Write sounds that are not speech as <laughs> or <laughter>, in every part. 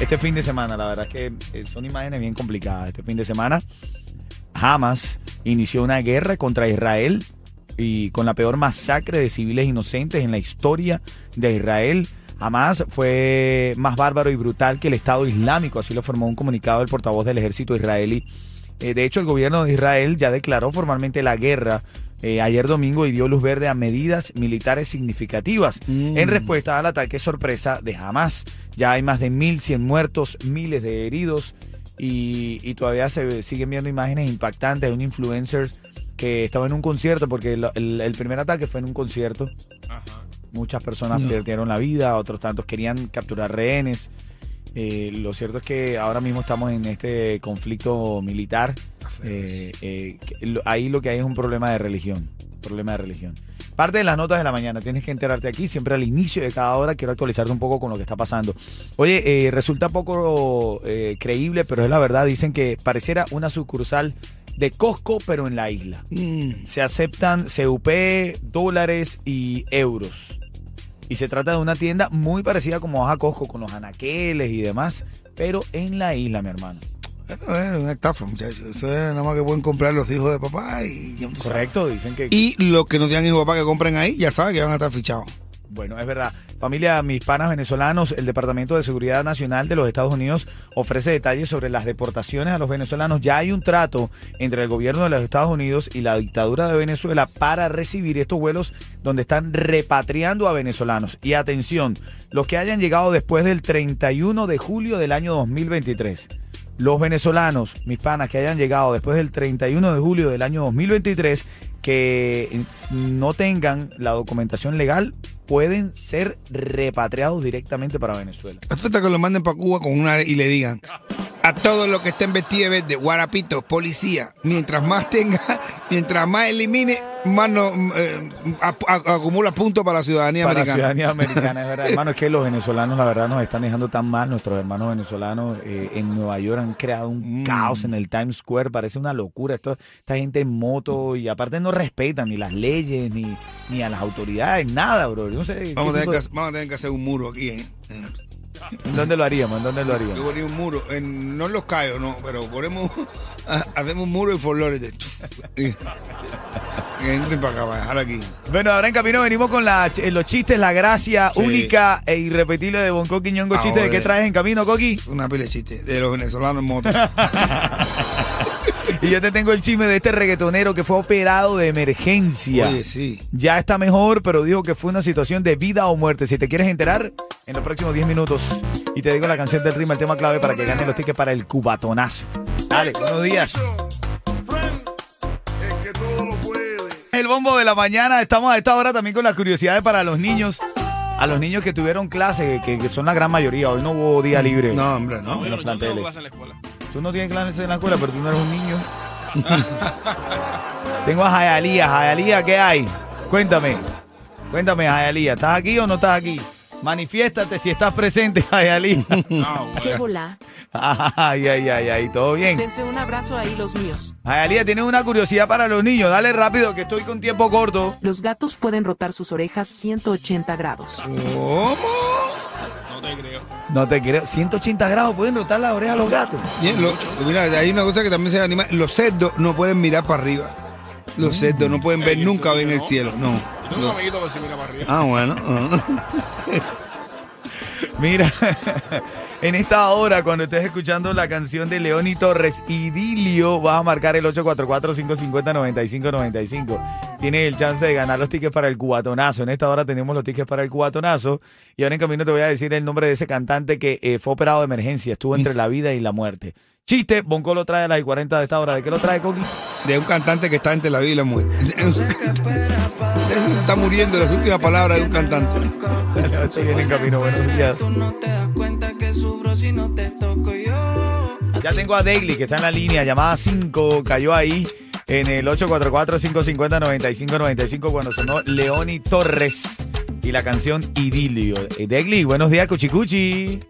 Este fin de semana, la verdad es que eh, son imágenes bien complicadas. Este fin de semana, Hamas inició una guerra contra Israel y con la peor masacre de civiles inocentes en la historia de Israel. Hamas fue más bárbaro y brutal que el Estado Islámico, así lo formó un comunicado del portavoz del ejército israelí. Eh, de hecho, el gobierno de Israel ya declaró formalmente la guerra eh, ayer domingo y dio luz verde a medidas militares significativas en respuesta al ataque sorpresa de Hamas. Ya hay más de 1.100 muertos, miles de heridos y, y todavía se siguen viendo imágenes impactantes de un influencer que estaba en un concierto, porque el, el- el primer ataque fue en un concierto. Muchas personas perdieron la vida, otros tantos querían capturar rehenes. Eh, lo cierto es que ahora mismo estamos en este conflicto militar. Eh, eh, que lo- ahí lo que hay es un problema de religión. Problema de religión. Parte de las notas de la mañana, tienes que enterarte aquí. Siempre al inicio de cada hora quiero actualizarte un poco con lo que está pasando. Oye, eh, resulta poco eh, creíble, pero es la verdad. Dicen que pareciera una sucursal de Costco, pero en la isla. Mm. Se aceptan CUP, dólares y euros. Y se trata de una tienda muy parecida como vas a Costco con los anaqueles y demás, pero en la isla, mi hermano. Eso es una estafa, muchachos. Eso es nada más que pueden comprar los hijos de papá y... Correcto, dicen que... Y los que no tengan hijos de papá que compren ahí, ya saben que van a estar fichados. Bueno, es verdad. Familia, mis panas venezolanos, el Departamento de Seguridad Nacional de los Estados Unidos ofrece detalles sobre las deportaciones a los venezolanos. Ya hay un trato entre el gobierno de los Estados Unidos y la dictadura de Venezuela para recibir estos vuelos donde están repatriando a venezolanos. Y atención, los que hayan llegado después del 31 de julio del año 2023. Los venezolanos, mis panas, que hayan llegado después del 31 de julio del año 2023, que no tengan la documentación legal, pueden ser repatriados directamente para Venezuela. Hasta que lo manden para Cuba con una y le digan a todos los que estén vestidos de verde, guarapitos, policía, mientras más tenga, mientras más elimine, más no, eh, ap- a- acumula puntos para la ciudadanía Para la americana. ciudadanía <laughs> americana, es verdad. Hermano, es que los venezolanos, la verdad, nos están dejando tan mal. Nuestros hermanos venezolanos eh, en Nueva York han creado un Mm. caos en el Times Square. Parece una locura. Esto, esta gente en moto y aparte no respetan ni las leyes, ni, ni a las autoridades, nada, bro. No sé. Vamos a, tener que, vamos a tener que hacer un muro aquí. ¿eh? ¿En dónde lo haríamos? ¿En dónde lo haríamos? Yo ponía un muro, en, no en los callos, no, pero ponemos, <laughs> hacemos un muro en Lauderdale. Y- Que entren para acá, para dejar aquí. Bueno, ahora en camino venimos con la, ch- los chistes, la gracia Sí. única e irrepetible de Bonco Quiñongo. Ah, Chiste, ¿de qué traes en camino, Coqui? Una pila de chistes de los venezolanos en moto. <laughs> Y yo te tengo el chisme de este reggaetonero que fue operado de emergencia. Oye, sí. Ya está mejor, pero dijo que fue una situación de vida o muerte. Si te quieres enterar, en los próximos 10 minutos. Y te digo la canción del ritmo, el tema clave para que ganes los tickets para el cubatonazo. Dale, buenos días. El bombo de la mañana. Estamos a esta hora también con las curiosidades para los niños. A los niños que tuvieron clase, que, que son la gran mayoría. Hoy no hubo día libre. No, hombre, no. en los yo planteles. la escuela. Tú no tienes clases en la escuela, pero tú no eres un niño. <laughs> Tengo a Jayalía. Jayalía, ¿qué hay? Cuéntame. Cuéntame, Jayalía. ¿Estás aquí o no estás aquí? Manifiéstate si estás presente, <laughs> Jayalía. No, ¿Qué volá? Ay, ay, ay, ay, todo bien. Dense un abrazo ahí los míos. Jayalía, tienes una curiosidad para los niños. Dale rápido, que estoy con tiempo corto. Los gatos pueden rotar sus orejas 180 grados. ¿Cómo? No te creo. No te creo. 180 grados pueden rotar la oreja a los gatos. Bien, lo- mira, hay una cosa que también se anima. Los cerdos no pueden mirar para arriba. Los cerdos no pueden ver nunca ven el cielo. No. Yo tengo un amiguito que se mira para arriba. Ah, bueno. <laughs> Mira, <laughs> en esta hora, cuando estés escuchando la canción de Leoni Torres, Idilio, vas a marcar el 844-550-9595. Tienes el chance de ganar los tickets para el cubatonazo. En esta hora tenemos los tickets para el cubatonazo. Y ahora en camino te voy a decir el nombre de ese cantante que eh, fue operado de emergencia. Estuvo entre la vida y la muerte. Chiste, Bonco lo trae a las 40 de esta hora. ¿De qué lo trae, Coqui? De un cantante que está entre la vida y la muerte. está muriendo las últimas palabras de un cantante. <laughs> Viene en camino. Buenos días. Ya tengo a Daily, que está en la línea, llamada 5, cayó ahí en el 844-550-9595 cuando sonó Leoni Torres y la canción Idilio. Eh, Daily, buenos días, Cuchicuchi.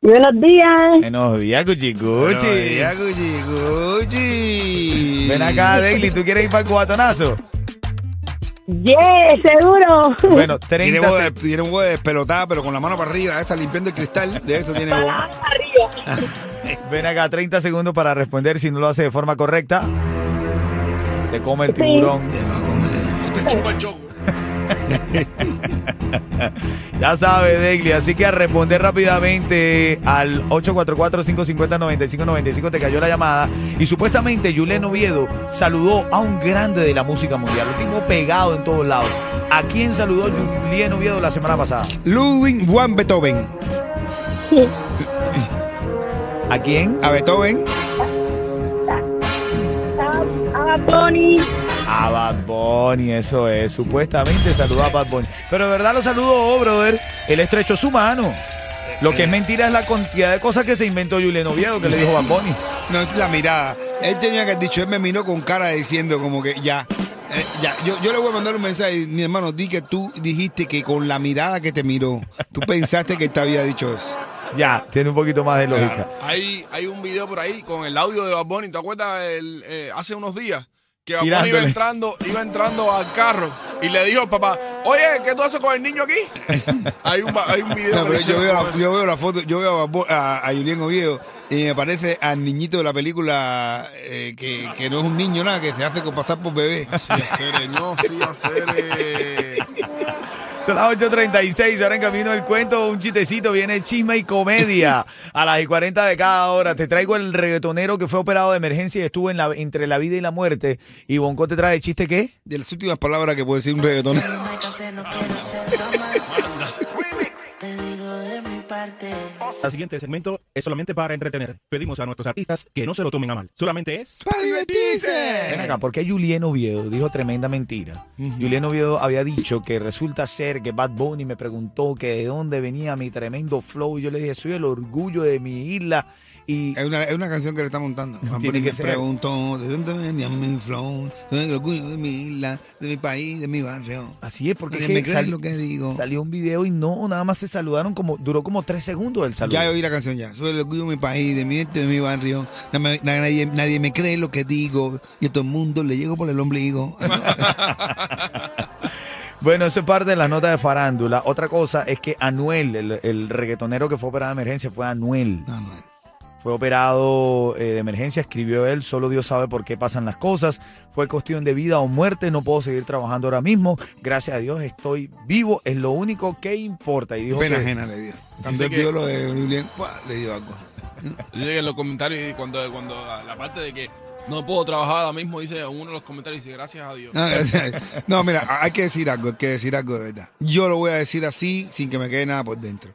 Buenos días. Buenos días, Cuchicuchi. Oye, Gucci, Gucci. Ven acá, Daily, ¿tú quieres ir para el cubatonazo? Yeah, seguro. Bueno, <laughs> Tiene 30 voz, de, tiene voz de despelotada, pero con la mano para arriba, esa limpiando el cristal. De eso tiene voz. Arriba. <laughs> Ven acá, 30 segundos para responder. Si no lo hace de forma correcta, te come el tiburón. Te chupa el choco. <laughs> Ya sabes, Daily. Así que a responder rápidamente al 844-550-9595 te cayó la llamada. Y supuestamente Julián Oviedo saludó a un grande de la música mundial. Un tipo pegado en todos lados. ¿A quién saludó Julián Oviedo la semana pasada? Ludwig van Beethoven. ¿A quién? A Beethoven. A Tony. A Bad Bunny, eso es. Supuestamente saludó a Bad Bunny. Pero de verdad lo saludó, brother. Él estrechó su mano. Lo que es mentira es la cantidad de cosas que se inventó Julián Oviedo, que le dijo Bad Bunny. No es la mirada. Él tenía que haber dicho, él me miró con cara diciendo como que ya. eh, ya, yo, yo le voy a mandar un mensaje, mi hermano, di que tú dijiste que con la mirada que te miró, tú pensaste que te había dicho eso. Ya, tiene un poquito más de lógica. Hay, hay un video por ahí con el audio de Bad Bunny. ¿Te acuerdas el, eh, hace unos días? Que Bunny iba entrando, iba entrando al carro y le dijo al papá, oye, ¿qué tú haces con el niño aquí? <laughs> hay, un, hay un video No, que yo, veo la, eso. yo veo la foto, yo veo a, a, a Julián Oviedo y me parece al niñito de la película eh, que, que no es un niño nada, que se hace con pasar por bebé. Sí, hacer, no, sí, hacer. eh. <laughs> Son las 8.36, ahora en camino del cuento, un chistecito, viene chisme y comedia a las y 40 de cada hora. Te traigo el reggaetonero que fue operado de emergencia y estuvo en la, entre la vida y la muerte. Y Bonco te trae chiste qué? De las últimas palabras que puede decir un reggaetonero. <laughs> parte. El siguiente segmento es solamente para entretener. Pedimos a nuestros artistas que no se lo tomen a mal. Solamente es... ¡Para Ven divertirse! acá, ¿por qué Julien Oviedo dijo tremenda mentira? Julien Oviedo había dicho que resulta ser que Bad Bunny me preguntó que de dónde venía mi tremendo flow. Y yo le dije, soy el orgullo de mi isla. Y Es una, es una canción que le está montando. Bad Tiene Bunny que me ser. preguntó de dónde venía mi flow, el orgullo de mi isla, de mi país, de mi barrio. así es, porque es que me cree sal- lo que digo. salió un video y no, nada más se saludaron como, duró como tres segundos el saludo. Ya oí la canción ya. Soy el orgullo de mi país, de mi gente, de mi barrio. Nadie, nadie me cree lo que digo. Y a todo el mundo le llego por el ombligo. <laughs> Bueno, eso es parte de la nota de farándula. Otra cosa es que Anuel, el, el reggaetonero que fue operado de emergencia, fue Anuel. No. Fue operado eh, de emergencia, escribió él, solo Dios sabe por qué pasan las cosas. Fue cuestión de vida o muerte, no puedo seguir trabajando ahora mismo. Gracias a Dios estoy vivo, es lo único que importa. Y dijo Pena que- ajena le dio. Él vio lo de le dio algo. Yo llegué en los comentarios y cuando, cuando la, la parte de que no puedo trabajar ahora mismo, dice uno de los comentarios, dice gracias a Dios. No, no, mira, hay que decir algo, hay que decir algo de verdad. Yo lo voy a decir así, sin que me quede nada por dentro.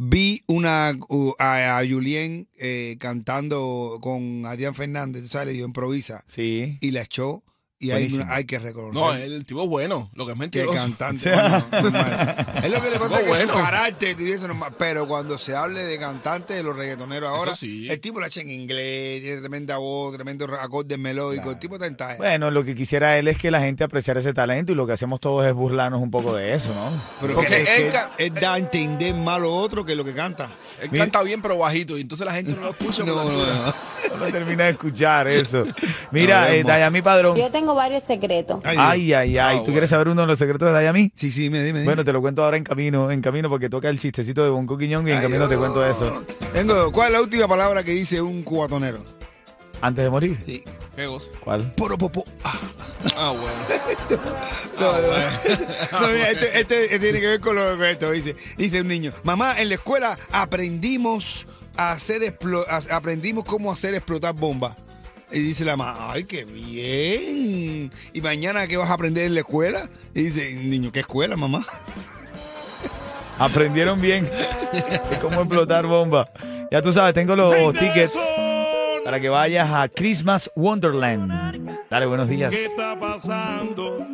Vi una u- a, a Julien eh, cantando con Adrián Fernández, sabes, le dio improvisa Sí. y la echó. Y hay, Buenísimo. hay que reconocer No, el tipo es bueno, lo que es que mentiroso. cantante. <laughs> bueno, normal. es lo que le pasa No, que bueno. su carácter y eso normal. Pero cuando se hable de cantante de los reggaetoneros ahora, sí. el tipo la echa en inglés, tiene tremenda voz, tremendo acorde melódico. El tipo está en talla. Bueno, lo que quisiera él es que la gente apreciara ese talento y lo que hacemos todos es burlarnos un poco de eso, ¿no? Pero Porque que, es que él ca- él da a entender más lo otro que lo que canta. Él Mira. canta bien, pero bajito, y entonces la gente no lo escucha. por la No, no, altura. no. <laughs> No termina de escuchar eso. Mira, eh. Dayami Padrón. Yo tengo varios secretos. Ay, Ay, ay, ay. Ah, ¿Tú bueno. quieres saber uno de los secretos de Dayami? Sí, sí, me dime. Bueno, te lo cuento ahora en camino, en camino, porque toca el chistecito de Bonco Quiñón y en camino te cuento eso. Tengo, ¿Cuál es la última palabra que dice un cubatonero? Antes de morir. Sí. Qué gozo. ¿Cuál? Poro popo. Ah. Ah, bueno. <laughs> No, no, <laughs> no, mira, este, este- este tiene que ver con lo que esto dice. Dice un niño, mamá, en la escuela aprendimos a hacer explo- a- aprendimos cómo hacer explotar bombas. Y dice la mamá, ay, qué bien. ¿Y mañana qué vas a aprender en la escuela? Y dice, niño, ¿qué escuela, mamá? <laughs> Aprendieron bien <laughs> cómo explotar bomba. Ya tú sabes, tengo los tickets para que vayas a Christmas Wonderland. Dale, buenos días. ¿Qué está pasando?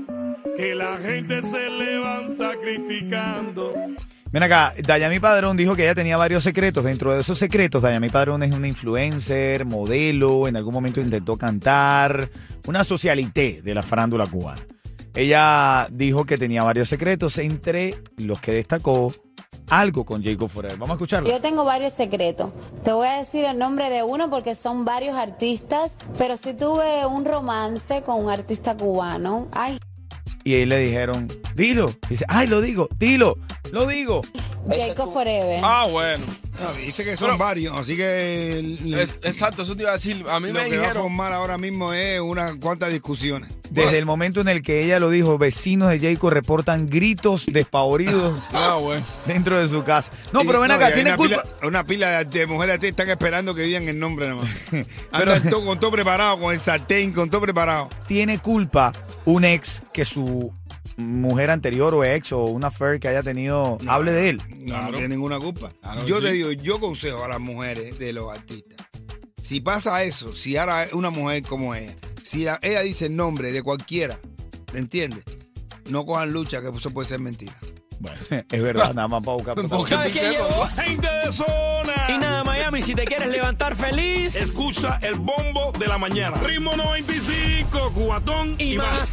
Que la gente se levanta criticando. Ven acá, Dayami Padrón dijo que ella tenía varios secretos. Dentro de esos secretos, Dayami Padrón es una influencer, modelo, en algún momento intentó cantar, una socialité de la farándula cubana. Ella dijo que tenía varios secretos, entre los que destacó algo con Jacob Forever. Vamos a escucharlo. Yo tengo varios secretos. Te voy a decir el nombre de uno porque son varios artistas, pero sí tuve un romance con un artista cubano. Ay, Y ahí le dijeron, dilo. Dice, ay, lo digo, dilo, lo digo. Jacob Forever. Ah, bueno. No, dice que son Pero- varios, así que el- Es- exacto, eso te iba a decir. A mí lo me que va a dijeron. formar ahora mismo es unas cuantas discusiones. Desde el momento en el que ella lo dijo, vecinos de Jacob reportan gritos despavoridos <laughs> Ah, bueno. dentro de su casa. No, Sí, pero ven no, acá, tiene una culpa. Pila, una pila de, de mujeres que están esperando que digan el nombre nada más. <laughs> Pero- todo- con todo preparado, con el sartén, con todo preparado. tiene culpa un ex que su mujer anterior o ex o una affair que haya tenido hable de él. No, Claro. no tiene ninguna culpa. Claro, yo te sí. digo, yo consejo a las mujeres de los artistas. Si pasa eso, si ahora una mujer como ella, si la- ella dice el nombre de cualquiera, ¿me entiendes? No cojan lucha, que eso puede ser mentira. Bueno, <laughs> es verdad, nada más para buscar. <laughs> ¿Sabes quién llegó? Gente de zona. Y nada, Miami, si te quieres levantar feliz. Escucha el bombo de la mañana. Ritmo 95, cubatón y, más.